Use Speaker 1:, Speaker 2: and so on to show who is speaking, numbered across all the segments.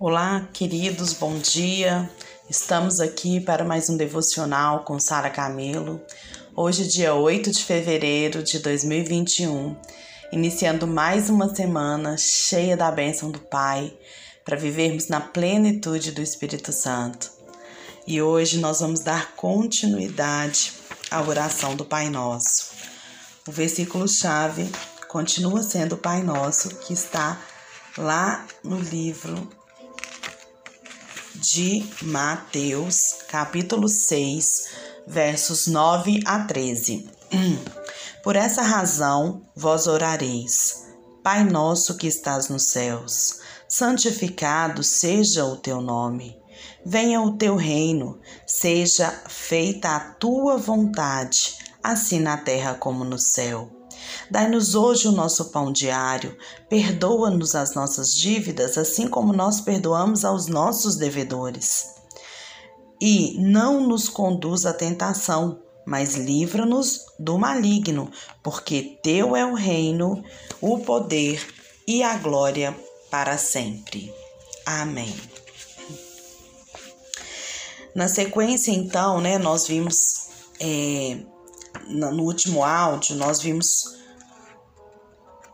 Speaker 1: Olá, queridos, bom dia. Estamos aqui para mais um devocional com Sara Camelo. Hoje, dia 8 de fevereiro de 2021, iniciando mais uma semana cheia da bênção do Pai, para vivermos na plenitude do Espírito Santo. E hoje nós vamos dar continuidade à oração do Pai Nosso. O versículo-chave continua sendo o Pai Nosso, que está lá no livro de Mateus, capítulo 6, versos 9 a 13. Por essa razão vós orareis: Pai nosso que estás nos céus, santificado seja o teu nome. Venha o teu reino, seja feita a tua vontade, assim na terra como no céu. Dai-nos hoje o nosso pão diário. Perdoa-nos as nossas dívidas, assim como nós perdoamos aos nossos devedores. E não nos conduz à tentação, mas livra-nos do maligno, porque teu é o reino, o poder e a glória para sempre. Amém. Na sequência, então, né, nós vimos é, no último áudio, nós vimos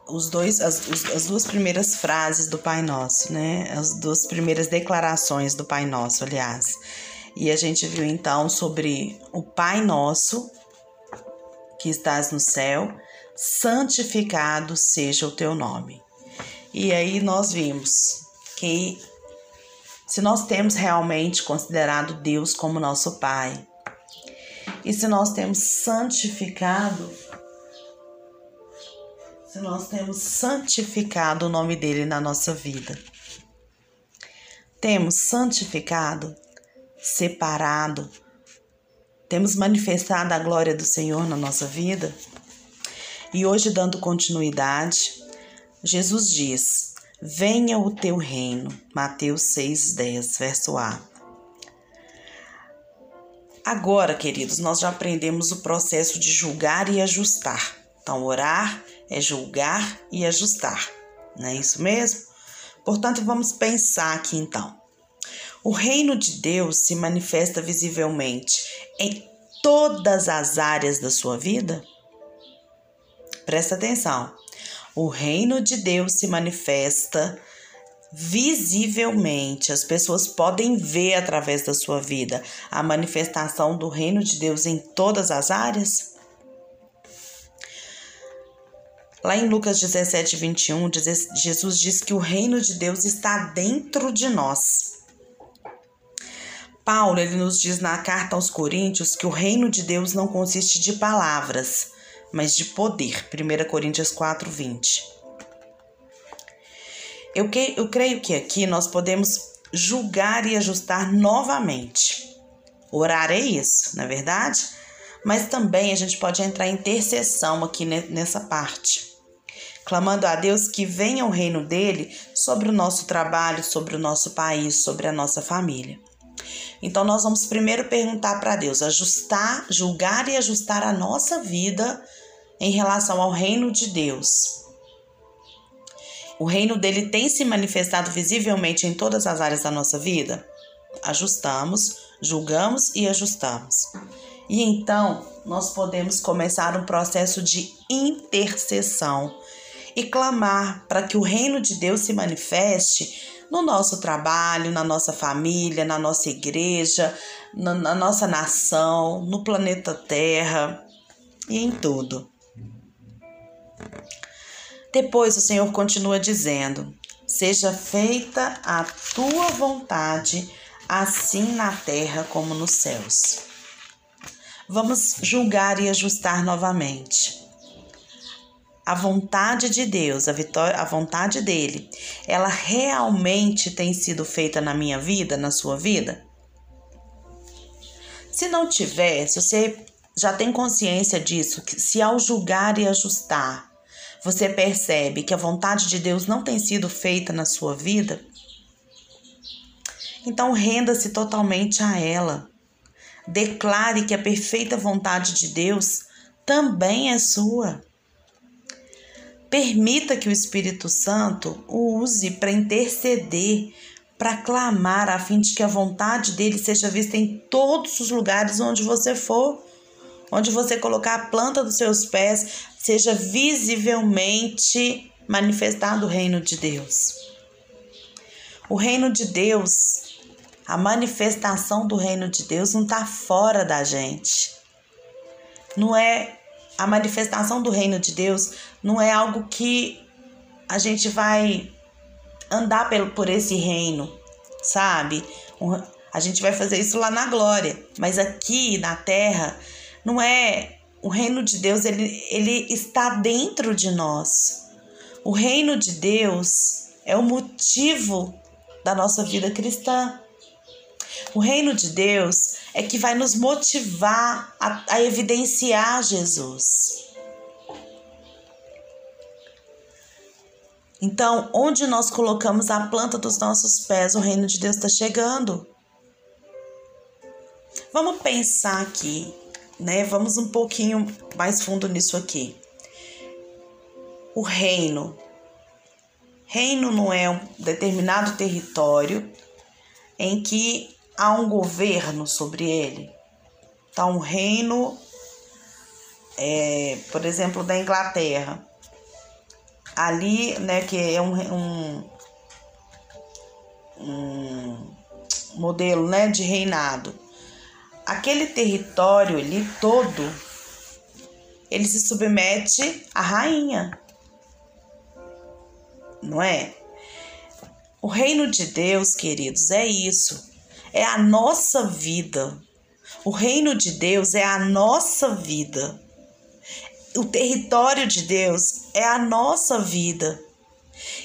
Speaker 1: os dois, as, as duas primeiras frases do Pai Nosso, né? As duas primeiras declarações do Pai Nosso, aliás. E a gente viu então sobre o Pai Nosso que estás no céu, santificado seja o teu nome. E aí nós vimos que se nós temos realmente considerado Deus como nosso Pai, e se nós temos santificado se nós temos santificado o nome dele na nossa vida. Temos santificado, separado, temos manifestado a glória do Senhor na nossa vida. E hoje, dando continuidade, Jesus diz: Venha o teu reino. Mateus 6,10, verso A. Agora, queridos, nós já aprendemos o processo de julgar e ajustar. Então, orar é julgar e ajustar, não é isso mesmo? Portanto, vamos pensar aqui então. O reino de Deus se manifesta visivelmente em todas as áreas da sua vida? Presta atenção. O reino de Deus se manifesta visivelmente. As pessoas podem ver através da sua vida a manifestação do reino de Deus em todas as áreas? Lá em Lucas 17, 21, Jesus diz que o reino de Deus está dentro de nós. Paulo ele nos diz na carta aos Coríntios que o reino de Deus não consiste de palavras, mas de poder. 1 Coríntios 4, 20. Eu, que, eu creio que aqui nós podemos julgar e ajustar novamente. Orar é isso, não é verdade? Mas também a gente pode entrar em intercessão aqui nessa parte clamando a Deus que venha o reino dele sobre o nosso trabalho, sobre o nosso país, sobre a nossa família. Então nós vamos primeiro perguntar para Deus, ajustar, julgar e ajustar a nossa vida em relação ao reino de Deus. O reino dele tem se manifestado visivelmente em todas as áreas da nossa vida? Ajustamos, julgamos e ajustamos. E então nós podemos começar um processo de intercessão e clamar para que o reino de Deus se manifeste no nosso trabalho, na nossa família, na nossa igreja, na, nossa nação, no planeta Terra e em tudo. Depois o Senhor continua dizendo: Seja feita a tua vontade, assim na terra como nos céus. Vamos julgar e ajustar novamente a vontade de Deus, a vitória, a vontade dele, ela realmente tem sido feita na minha vida, na sua vida? Se não tiver, se você já tem consciência disso, que se ao julgar e ajustar, você percebe que a vontade de Deus não tem sido feita na sua vida, então renda-se totalmente a ela. Declare que a perfeita vontade de Deus também é sua. Permita que o Espírito Santo o use para interceder para clamar a fim de que a vontade dele seja vista em todos os lugares onde você for, onde você colocar a planta dos seus pés, seja visivelmente manifestado o reino de Deus. O reino de Deus, a manifestação do reino de Deus não está fora da gente. Não é a manifestação do reino de Deus não é algo que a gente vai andar pelo, por esse reino, sabe? A gente vai fazer isso lá na glória, mas aqui na terra não é o reino de Deus, ele, ele está dentro de nós. O reino de Deus é o motivo da nossa vida cristã. O reino de Deus é que vai nos motivar a, a evidenciar Jesus. Então, onde nós colocamos a planta dos nossos pés, o reino de Deus está chegando. Vamos pensar aqui, né? Vamos um pouquinho mais fundo nisso aqui. O reino. Reino não é um determinado território em que há um governo sobre ele. Tá um reino, é, por exemplo, da Inglaterra ali, né, que é um, um, um modelo, né, de reinado. Aquele território ali todo, ele se submete à rainha, não é? O reino de Deus, queridos, é isso. É a nossa vida. O reino de Deus é a nossa vida o território de Deus é a nossa vida.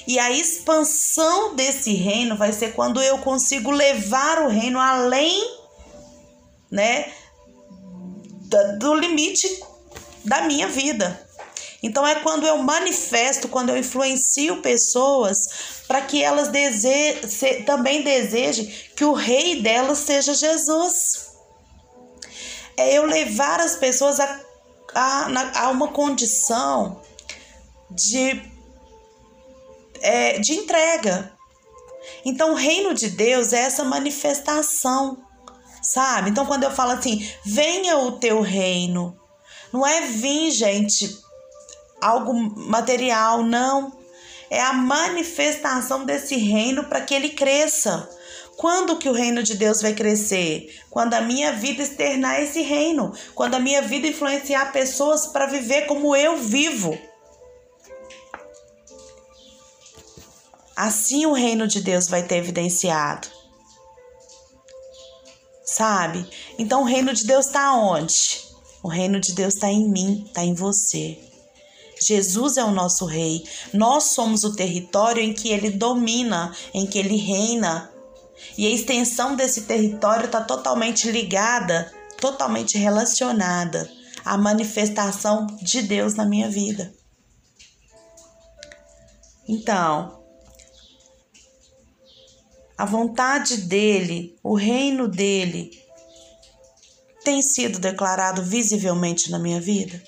Speaker 1: E a expansão desse reino vai ser quando eu consigo levar o reino além, né, do limite da minha vida. Então é quando eu manifesto, quando eu influencio pessoas para que elas dese também desejem que o rei delas seja Jesus. É eu levar as pessoas a há, há uma condição de, é, de entrega. Então, o reino de Deus é essa manifestação, sabe? Então, quando eu falo assim, venha o teu reino, não é vir, gente, algo material, não. É a manifestação desse reino para que ele cresça. Quando que o reino de Deus vai crescer? Quando a minha vida externar esse reino, quando a minha vida influenciar pessoas para viver como eu vivo. Assim o reino de Deus vai ter evidenciado. Sabe? Então o reino de Deus está onde? O reino de Deus está em mim, está em você. Jesus é o nosso rei. Nós somos o território em que ele domina, em que ele reina. E a extensão desse território está totalmente ligada, totalmente relacionada à manifestação de Deus na minha vida. Então, a vontade dele, o reino dele, tem sido declarado visivelmente na minha vida?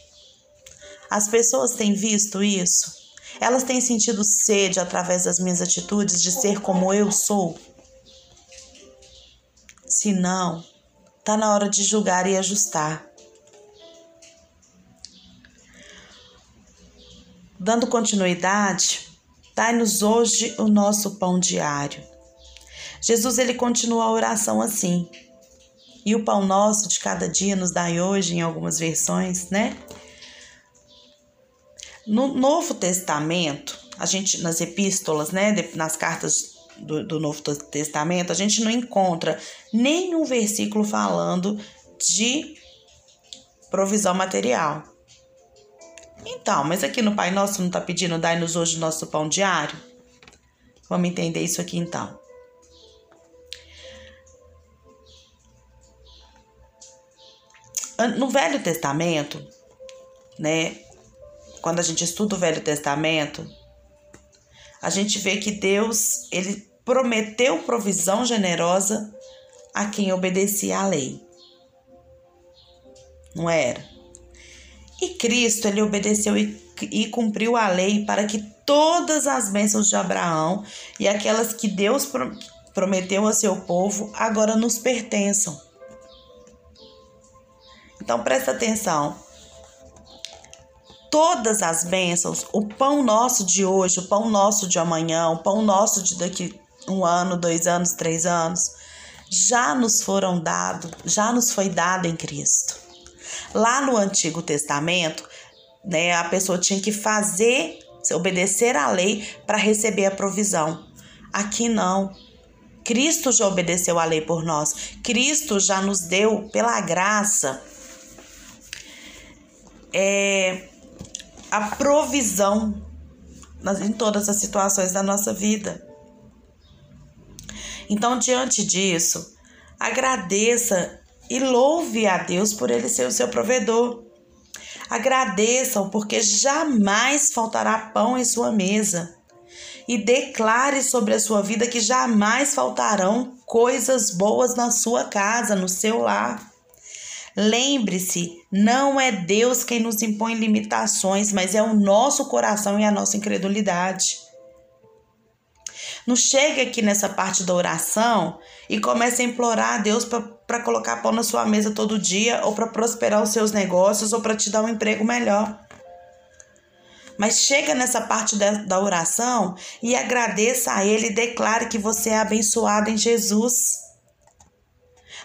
Speaker 1: As pessoas têm visto isso? Elas têm sentido sede através das minhas atitudes de ser como eu sou? Se não, tá na hora de julgar e ajustar. Dando continuidade, dai-nos hoje o nosso pão diário. Jesus ele continua a oração assim. E o pão nosso de cada dia nos dai hoje, em algumas versões, né? No Novo Testamento, a gente nas epístolas, né, nas cartas do, do Novo Testamento, a gente não encontra nenhum versículo falando de provisão material. Então, mas aqui no Pai Nosso não está pedindo dai-nos hoje o nosso pão diário? Vamos entender isso aqui então. No Velho Testamento, né? Quando a gente estuda o Velho Testamento, a gente vê que Deus, ele prometeu provisão generosa a quem obedecia à lei. Não era? E Cristo, ele obedeceu e, e cumpriu a lei para que todas as bênçãos de Abraão e aquelas que Deus prometeu a seu povo agora nos pertençam. Então presta atenção. Todas as bênçãos, o pão nosso de hoje, o pão nosso de amanhã, o pão nosso de daqui um ano, dois anos, três anos, já nos foram dados, já nos foi dado em Cristo. Lá no Antigo Testamento, né, a pessoa tinha que fazer, obedecer à lei para receber a provisão. Aqui não. Cristo já obedeceu à lei por nós. Cristo já nos deu pela graça é, a provisão em todas as situações da nossa vida. Então, diante disso, agradeça e louve a Deus por ele ser o seu provedor. Agradeçam, porque jamais faltará pão em sua mesa. E declare sobre a sua vida que jamais faltarão coisas boas na sua casa, no seu lar. Lembre-se, não é Deus quem nos impõe limitações, mas é o nosso coração e a nossa incredulidade. Não chega aqui nessa parte da oração e comece a implorar a Deus para colocar pão na sua mesa todo dia, ou para prosperar os seus negócios, ou para te dar um emprego melhor. Mas chega nessa parte da, da oração e agradeça a Ele e declare que você é abençoado em Jesus.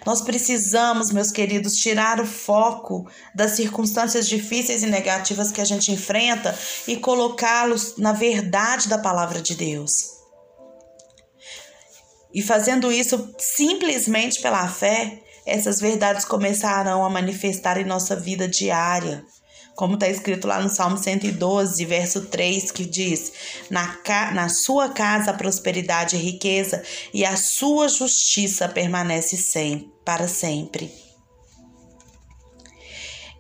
Speaker 1: Nós precisamos, meus queridos, tirar o foco das circunstâncias difíceis e negativas que a gente enfrenta e colocá-los na verdade da palavra de Deus. E fazendo isso simplesmente pela fé, essas verdades começarão a manifestar em nossa vida diária. Como está escrito lá no Salmo 112, verso 3, que diz: na, na sua casa prosperidade e riqueza, e a sua justiça permanece sem, para sempre.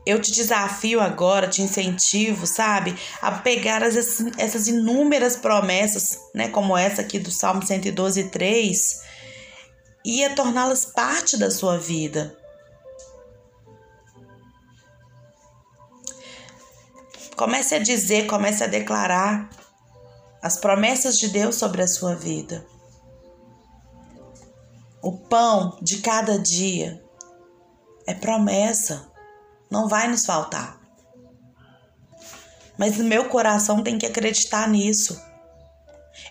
Speaker 1: Eu te desafio agora, te incentivo, sabe, a pegar as, essas inúmeras promessas, né, como essa aqui do Salmo 112, 3, e a torná-las parte da sua vida. Comece a dizer, comece a declarar as promessas de Deus sobre a sua vida. O pão de cada dia é promessa não vai nos faltar. Mas o meu coração tem que acreditar nisso.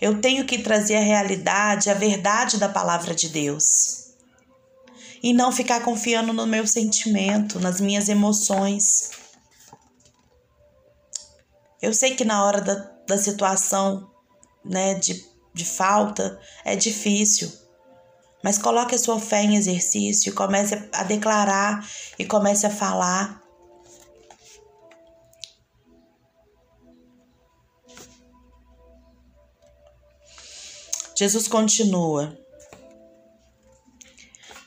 Speaker 1: Eu tenho que trazer a realidade, a verdade da palavra de Deus. E não ficar confiando no meu sentimento, nas minhas emoções. Eu sei que na hora da, da situação né, de, de falta é difícil. Mas coloque a sua fé em exercício, comece a declarar e comece a falar. Jesus continua: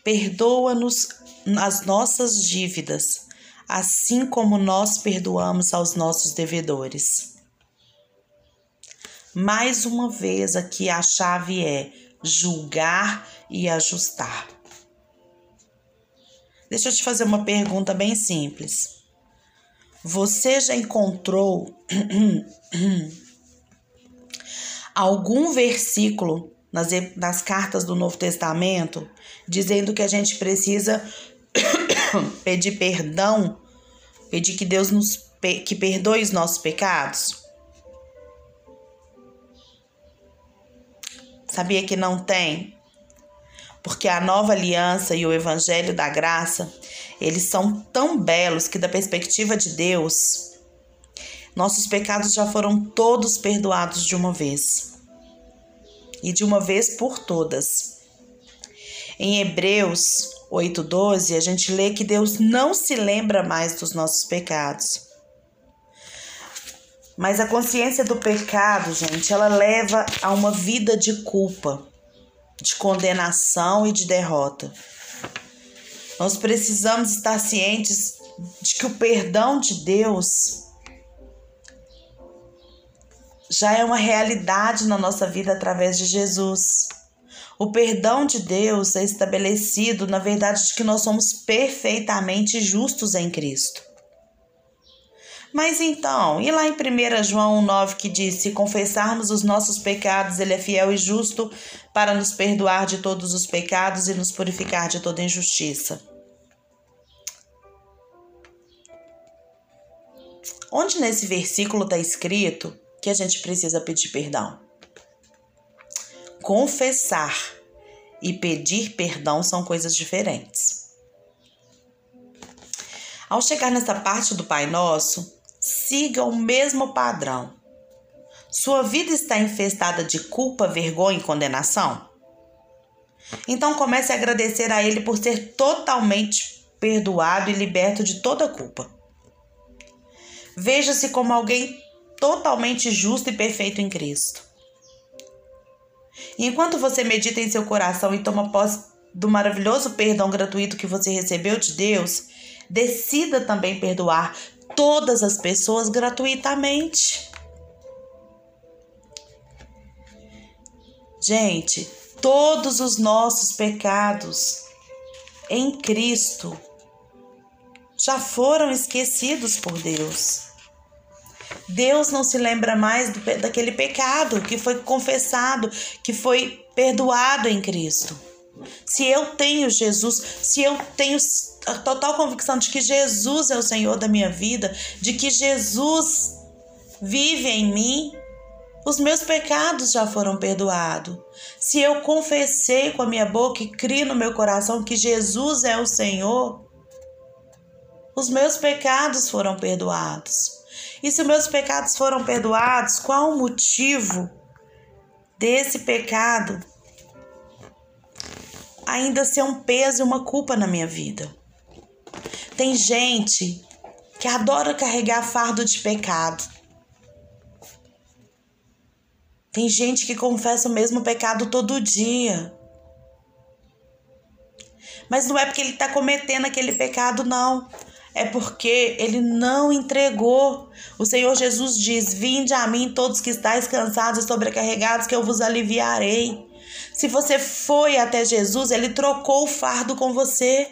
Speaker 1: Perdoa-nos as nossas dívidas, assim como nós perdoamos aos nossos devedores. Mais uma vez aqui a chave é julgar e ajustar. Deixa eu te fazer uma pergunta bem simples. Você já encontrou algum versículo nas, nas cartas do Novo Testamento dizendo que a gente precisa pedir perdão, pedir que Deus nos que perdoe os nossos pecados? Sabia que não tem? porque a nova aliança e o evangelho da graça, eles são tão belos que da perspectiva de Deus, nossos pecados já foram todos perdoados de uma vez. E de uma vez por todas. Em Hebreus 8:12, a gente lê que Deus não se lembra mais dos nossos pecados. Mas a consciência do pecado, gente, ela leva a uma vida de culpa de condenação e de derrota. Nós precisamos estar cientes de que o perdão de Deus já é uma realidade na nossa vida através de Jesus. O perdão de Deus é estabelecido na verdade de que nós somos perfeitamente justos em Cristo. Mas então, e lá em 1 João 9 que diz: Se confessarmos os nossos pecados, Ele é fiel e justo para nos perdoar de todos os pecados e nos purificar de toda injustiça. Onde nesse versículo está escrito que a gente precisa pedir perdão? Confessar e pedir perdão são coisas diferentes. Ao chegar nessa parte do Pai Nosso, siga o mesmo padrão. Sua vida está infestada de culpa, vergonha e condenação? Então comece a agradecer a Ele por ser totalmente perdoado e liberto de toda culpa. Veja-se como alguém totalmente justo e perfeito em Cristo. E enquanto você medita em seu coração e toma posse do maravilhoso perdão gratuito que você recebeu de Deus, decida também perdoar todas as pessoas gratuitamente. Gente, todos os nossos pecados em Cristo já foram esquecidos por Deus. Deus não se lembra mais do, daquele pecado que foi confessado, que foi perdoado em Cristo. Se eu tenho Jesus, se eu tenho a total convicção de que Jesus é o Senhor da minha vida, de que Jesus vive em mim, os meus pecados já foram perdoados. Se eu confessei com a minha boca e criei no meu coração que Jesus é o Senhor, os meus pecados foram perdoados. E se meus pecados foram perdoados, qual o motivo desse pecado ainda ser um peso e uma culpa na minha vida? Tem gente que adora carregar fardo de pecado. Tem gente que confessa o mesmo pecado todo dia. Mas não é porque ele está cometendo aquele pecado, não é porque ele não entregou. O Senhor Jesus diz: Vinde a mim, todos que estáis cansados e sobrecarregados, que eu vos aliviarei. Se você foi até Jesus, ele trocou o fardo com você.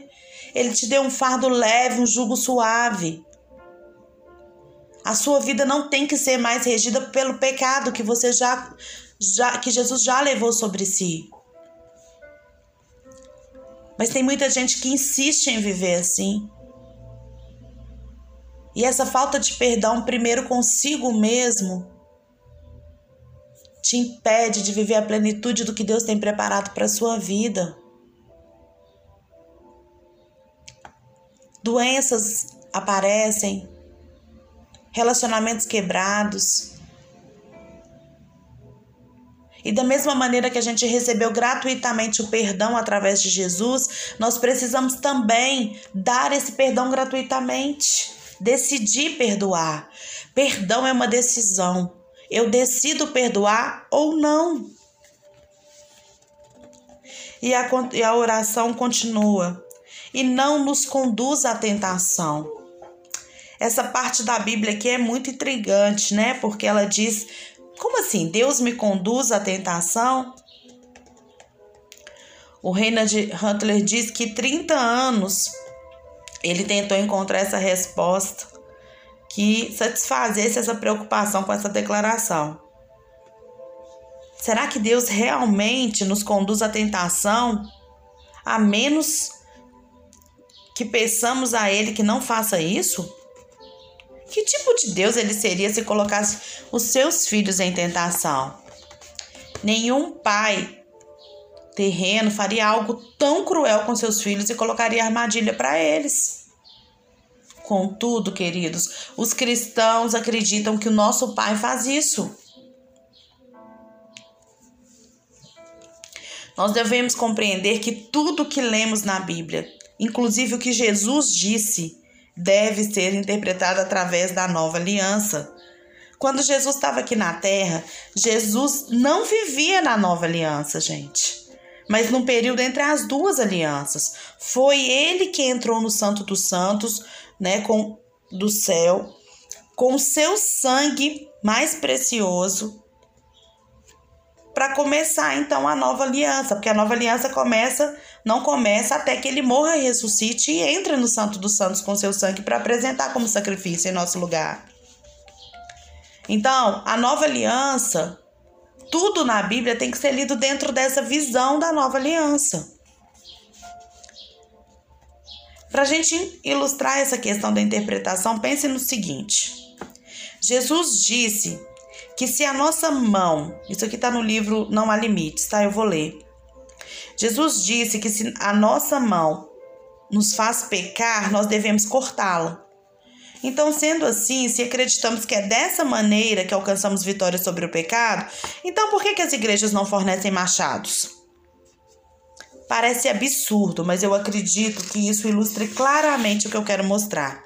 Speaker 1: Ele te deu um fardo leve, um jugo suave. A sua vida não tem que ser mais regida pelo pecado que você já, já que Jesus já levou sobre si. Mas tem muita gente que insiste em viver assim. E essa falta de perdão, primeiro consigo mesmo, te impede de viver a plenitude do que Deus tem preparado para a sua vida. Doenças aparecem, relacionamentos quebrados. E da mesma maneira que a gente recebeu gratuitamente o perdão através de Jesus, nós precisamos também dar esse perdão gratuitamente decidir perdoar. Perdão é uma decisão. Eu decido perdoar ou não. E a, e a oração continua. E não nos conduz à tentação. Essa parte da Bíblia aqui é muito intrigante, né? Porque ela diz: como assim? Deus me conduz à tentação? O Reinhard Hunter diz que 30 anos ele tentou encontrar essa resposta que satisfazesse essa preocupação com essa declaração. Será que Deus realmente nos conduz à tentação, a menos que peçamos a Ele que não faça isso? Que tipo de Deus ele seria se colocasse os seus filhos em tentação? Nenhum pai terreno faria algo tão cruel com seus filhos e colocaria armadilha para eles. Contudo, queridos, os cristãos acreditam que o nosso Pai faz isso. Nós devemos compreender que tudo que lemos na Bíblia, inclusive o que Jesus disse, deve ser interpretado através da nova aliança. Quando Jesus estava aqui na terra, Jesus não vivia na nova aliança, gente mas num período entre as duas alianças. Foi ele que entrou no Santo dos Santos, né, com do céu, com seu sangue mais precioso, para começar então a nova aliança, porque a nova aliança começa, não começa até que ele morra ressuscite e entre no Santo dos Santos com seu sangue para apresentar como sacrifício em nosso lugar. Então, a nova aliança, tudo na Bíblia tem que ser lido dentro dessa visão da nova aliança. Para a gente ilustrar essa questão da interpretação, pense no seguinte: Jesus disse que se a nossa mão, isso aqui está no livro Não Há Limites, tá? Eu vou ler. Jesus disse que se a nossa mão nos faz pecar, nós devemos cortá-la. Então, sendo assim, se acreditamos que é dessa maneira que alcançamos vitória sobre o pecado, então por que, que as igrejas não fornecem machados? Parece absurdo, mas eu acredito que isso ilustre claramente o que eu quero mostrar.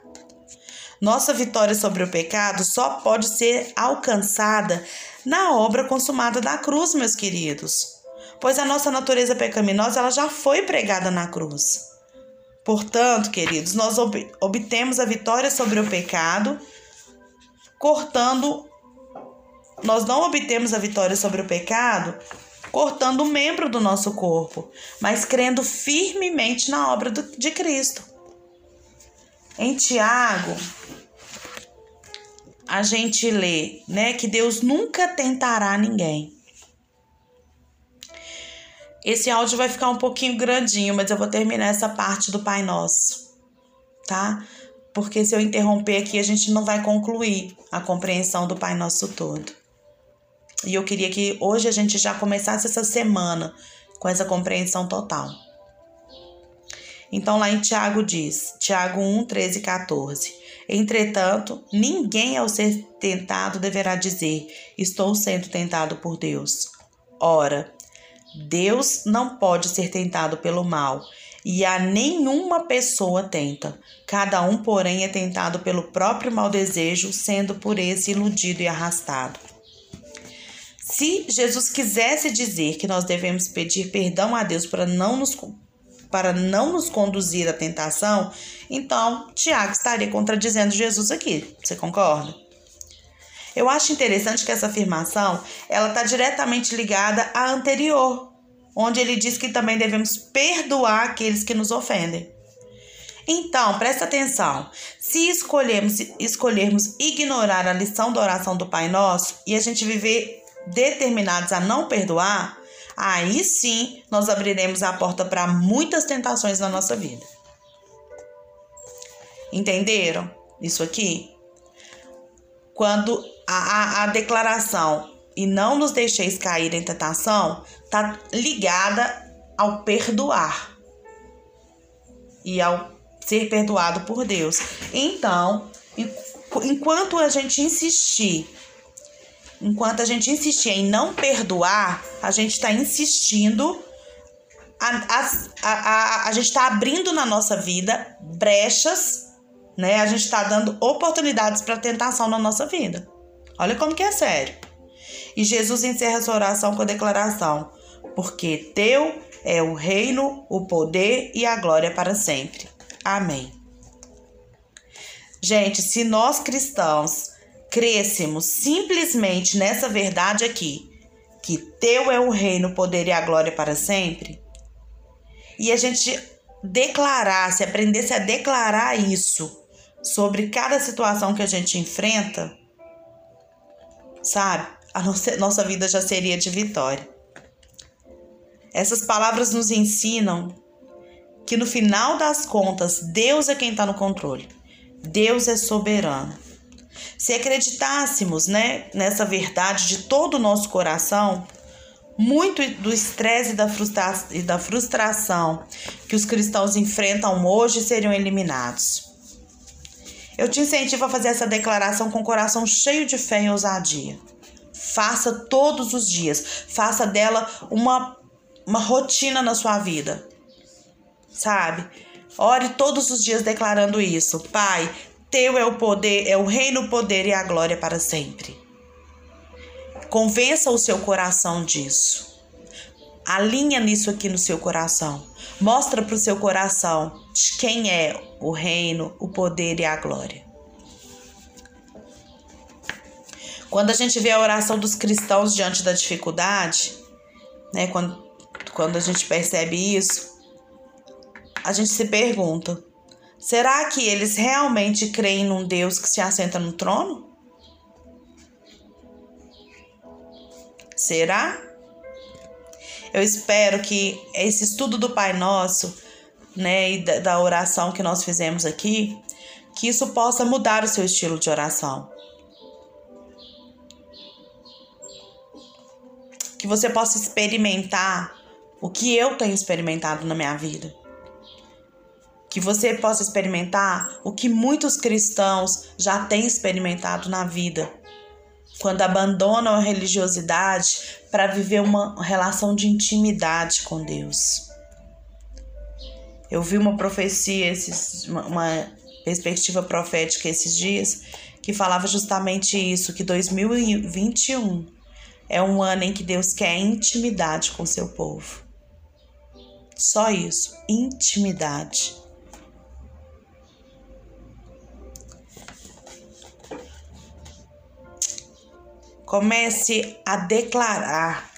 Speaker 1: Nossa vitória sobre o pecado só pode ser alcançada na obra consumada da cruz, meus queridos. Pois a nossa natureza pecaminosa ela já foi pregada na cruz. Portanto, queridos, nós ob obtemos a vitória sobre o pecado cortando nós não obtemos a vitória sobre o pecado cortando um membro do nosso corpo, mas crendo firmemente na obra do, de Cristo. Em Tiago, a gente lê, né, que Deus nunca tentará ninguém. Esse áudio vai ficar um pouquinho grandinho, mas eu vou terminar essa parte do Pai Nosso, tá? Porque se eu interromper aqui, a gente não vai concluir a compreensão do Pai Nosso todo. E eu queria que hoje a gente já começasse essa semana com essa compreensão total. Então, lá em Tiago diz, Tiago 1, 13 e 14. Entretanto, ninguém ao ser tentado deverá dizer: Estou sendo tentado por Deus. Ora, Deus não pode ser tentado pelo mal, e a nenhuma pessoa tenta. Cada um, porém, é tentado pelo próprio mau desejo, sendo por esse iludido e arrastado. Se Jesus quisesse dizer que nós devemos pedir perdão a Deus para não nos para não nos conduzir à tentação, então Tiago estaria contradizendo Jesus aqui. Você concorda? Eu acho interessante que essa afirmação ela está diretamente ligada à anterior, onde ele diz que também devemos perdoar aqueles que nos ofendem. Então, presta atenção. Se escolhermos, escolhermos ignorar a lição da oração do Pai Nosso e a gente viver determinados a não perdoar, aí sim nós abriremos a porta para muitas tentações na nossa vida. Entenderam isso aqui? Quando a, a, a declaração e não nos deixeis cair em tentação está ligada ao perdoar e ao ser perdoado por Deus. Então, enquanto a gente insistir enquanto a gente insistir em não perdoar, a gente está insistindo, a, a, a, a, gente está abrindo na nossa vida brechas, né? A gente está dando oportunidades para tentação na nossa vida. Olha como que é sério. E Jesus encerra essa oração com a declaração: Porque teu é o reino, o poder e a glória para sempre. Amém. Gente, se nós cristãos crescemos simplesmente nessa verdade aqui, que teu é o reino, o poder e a glória para sempre, e a gente declarasse, aprendesse a declarar isso sobre cada situação que a gente enfrenta, sabe? A nossa, nossa vida já seria de vitória. Essas palavras nos ensinam que no final das contas, Deus é quem está no controle. Deus é soberano. Se acreditássemos né, nessa verdade de todo o nosso coração, muito do estresse e da frustração que os cristãos enfrentam hoje seriam eliminados. Eu te incentivo a fazer essa declaração com o coração cheio de fé e ousadia. Faça todos os dias, faça dela uma, uma rotina na sua vida. Sabe? Ore todos os dias declarando isso. Pai, teu é o poder, é o reino, o poder e a glória para sempre. Convença o seu coração disso. Alinha nisso aqui no seu coração. Mostra para o seu coração de quem é o reino, o poder e a glória. Quando a gente vê a oração dos cristãos diante da dificuldade, né? Quando, quando a gente percebe isso, a gente se pergunta: será que eles realmente creem num Deus que se assenta no trono? Será? Eu espero que esse estudo do Pai Nosso, né, e da, da oração que nós fizemos aqui, que isso possa mudar o seu estilo de oração. Que você possa experimentar o que eu tenho experimentado na minha vida. Que você possa experimentar o que muitos cristãos já têm experimentado na vida quando abandonam a religiosidade para viver uma relação de intimidade com Deus. Eu vi uma profecia, esses, uma perspectiva profética esses dias, que falava justamente isso, que 2021 é um ano em que Deus quer intimidade com seu povo. Só isso, intimidade. Comece a declarar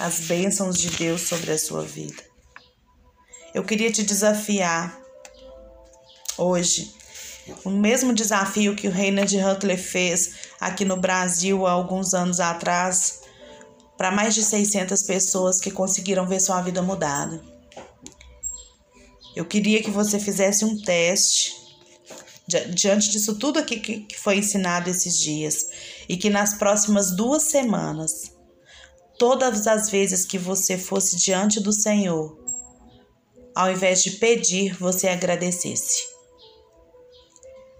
Speaker 1: as bênçãos de Deus sobre a sua vida. Eu queria te desafiar hoje o mesmo desafio que o Reinhard Huntler fez aqui no Brasil há alguns anos atrás para mais de 600 pessoas que conseguiram ver sua vida mudada. Eu queria que você fizesse um teste diante disso tudo aqui que foi ensinado esses dias e que nas próximas duas semanas, todas as vezes que você fosse diante do Senhor, ao invés de pedir, você agradecesse.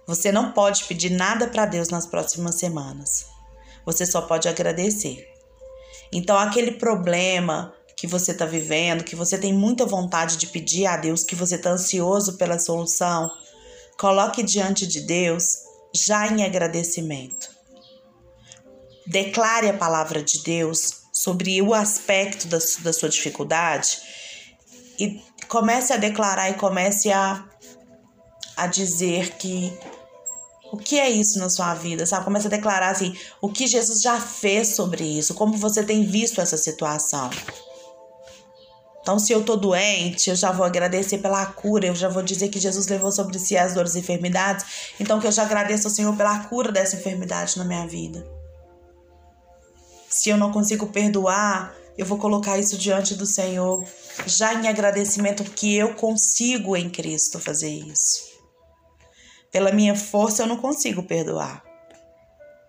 Speaker 1: Você não pode pedir nada para Deus nas próximas semanas. Você só pode agradecer. Então, aquele problema que você está vivendo, que você tem muita vontade de pedir a Deus, que você está ansioso pela solução, coloque diante de Deus já em agradecimento. Declare a palavra de Deus sobre o aspecto da, da sua dificuldade e comece a declarar e comece a, a dizer que o que é isso na sua vida, sabe? Comece a declarar assim, o que Jesus já fez sobre isso, como você tem visto essa situação. Então, se eu tô doente, eu já vou agradecer pela cura, eu já vou dizer que Jesus levou sobre si as dores e enfermidades, então que eu já agradeço ao Senhor pela cura dessa enfermidade na minha vida. Se eu não consigo perdoar, eu vou colocar isso diante do Senhor, já em agradecimento que eu consigo em Cristo fazer isso. Pela minha força eu não consigo perdoar.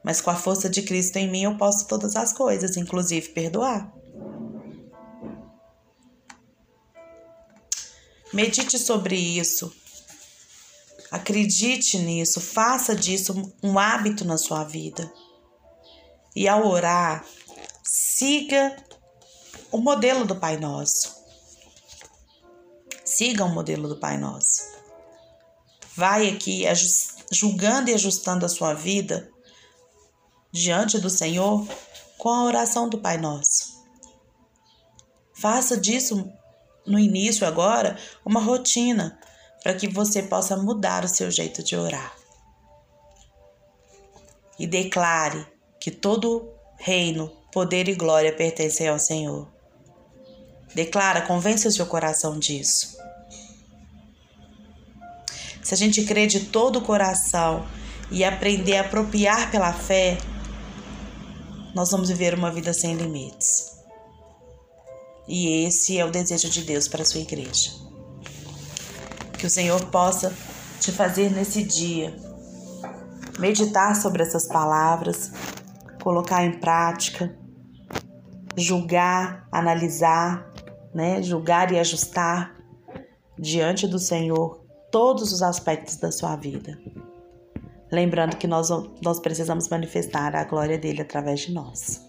Speaker 1: Mas com a força de Cristo em mim eu posso todas as coisas, inclusive perdoar. Medite sobre isso. Acredite nisso, faça disso um hábito na sua vida. E ao orar, siga o modelo do Pai Nosso. Siga o modelo do Pai Nosso vai aqui julgando e ajustando a sua vida diante do Senhor com a oração do Pai Nosso. Faça disso no início agora uma rotina para que você possa mudar o seu jeito de orar. E declare que todo reino, poder e glória pertencem ao Senhor. Declara, convence o seu coração disso. Se a gente crer de todo o coração e aprender a apropriar pela fé, nós vamos viver uma vida sem limites. E esse é o desejo de Deus para a sua igreja. Que o Senhor possa te fazer nesse dia meditar sobre essas palavras, colocar em prática, julgar, analisar, né? Julgar e ajustar diante do Senhor todos os aspectos da sua vida. Lembrando que nós, nós precisamos manifestar a glória dele através de nós.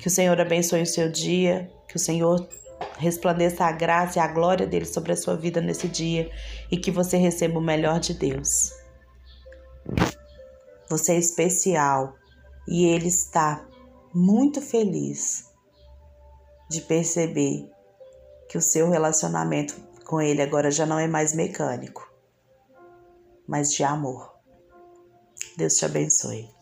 Speaker 1: Que o Senhor abençoe o seu dia, que o Senhor resplandeça a graça e a glória dele sobre a sua vida nesse dia e que você receba o melhor de Deus. Você é especial e ele está muito feliz de perceber que o seu relacionamento com ele agora já não é mais mecânico, mas de amor. Deus te abençoe.